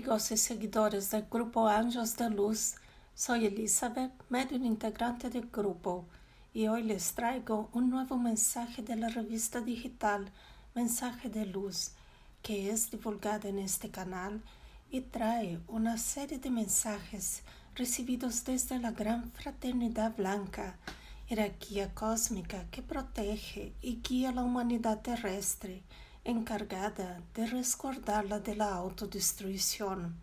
amigos y seguidores del grupo Ángeles de Luz. Soy Elizabeth, medio integrante del grupo, y hoy les traigo un nuevo mensaje de la revista digital Mensaje de Luz, que es divulgada en este canal y trae una serie de mensajes recibidos desde la gran fraternidad blanca, jerarquía cósmica que protege y guía la humanidad terrestre encargada de resguardarla de la autodestrucción.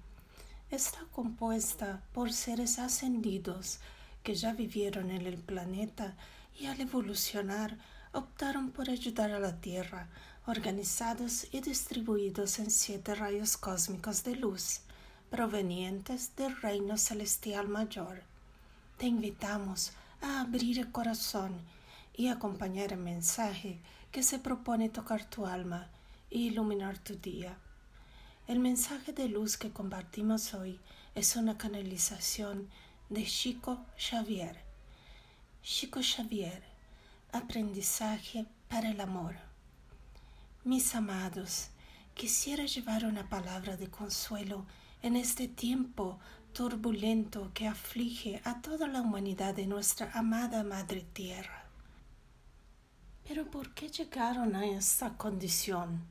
Está compuesta por seres ascendidos que ya vivieron en el planeta y al evolucionar optaron por ayudar a la Tierra, organizados y distribuidos en siete rayos cósmicos de luz, provenientes del reino celestial mayor. Te invitamos a abrir el corazón y acompañar el mensaje que se propone tocar tu alma e iluminar tu día. El mensaje de luz que compartimos hoy es una canalización de Chico Xavier. Chico Xavier, aprendizaje para el amor. Mis amados, quisiera llevar una palabra de consuelo en este tiempo turbulento que aflige a toda la humanidad de nuestra amada Madre Tierra. Pero ¿por qué llegaron a esta condición?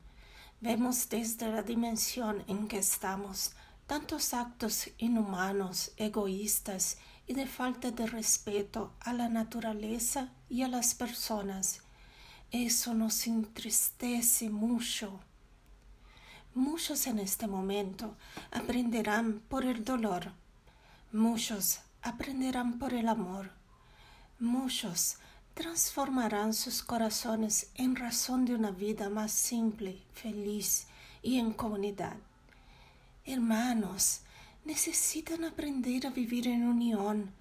Vemos desde la dimensión en que estamos tantos actos inhumanos, egoístas y de falta de respeto a la naturaleza y a las personas. Eso nos entristece mucho. Muchos en este momento aprenderán por el dolor, muchos aprenderán por el amor, muchos transformarán sus corazones en razón de una vida más simple, feliz y en comunidad. Hermanos, necesitan aprender a vivir en unión,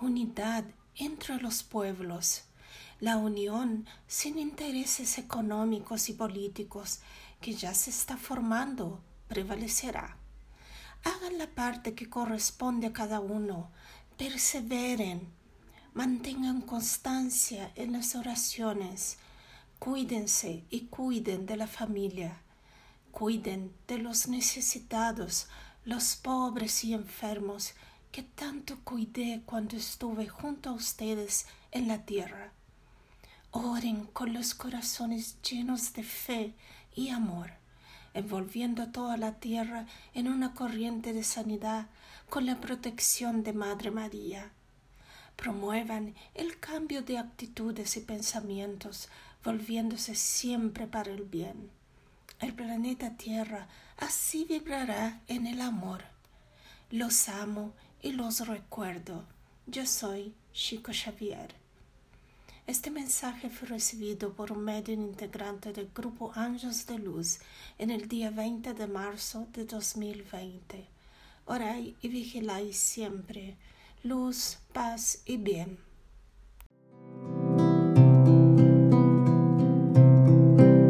unidad entre los pueblos. La unión sin intereses económicos y políticos que ya se está formando prevalecerá. Hagan la parte que corresponde a cada uno, perseveren, Mantengan constancia en las oraciones. Cuídense y cuiden de la familia. Cuiden de los necesitados, los pobres y enfermos que tanto cuidé cuando estuve junto a ustedes en la tierra. Oren con los corazones llenos de fe y amor, envolviendo toda la tierra en una corriente de sanidad con la protección de Madre María promuevan el cambio de actitudes y pensamientos, volviéndose siempre para el bien. El planeta Tierra así vibrará en el amor. Los amo y los recuerdo. Yo soy Chico Xavier. Este mensaje fue recibido por un medio integrante del grupo Ángeles de Luz en el día 20 de marzo de 2020. Orai y vigiláis siempre luz, paz y bien.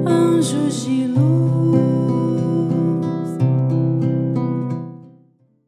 Anjos de luz.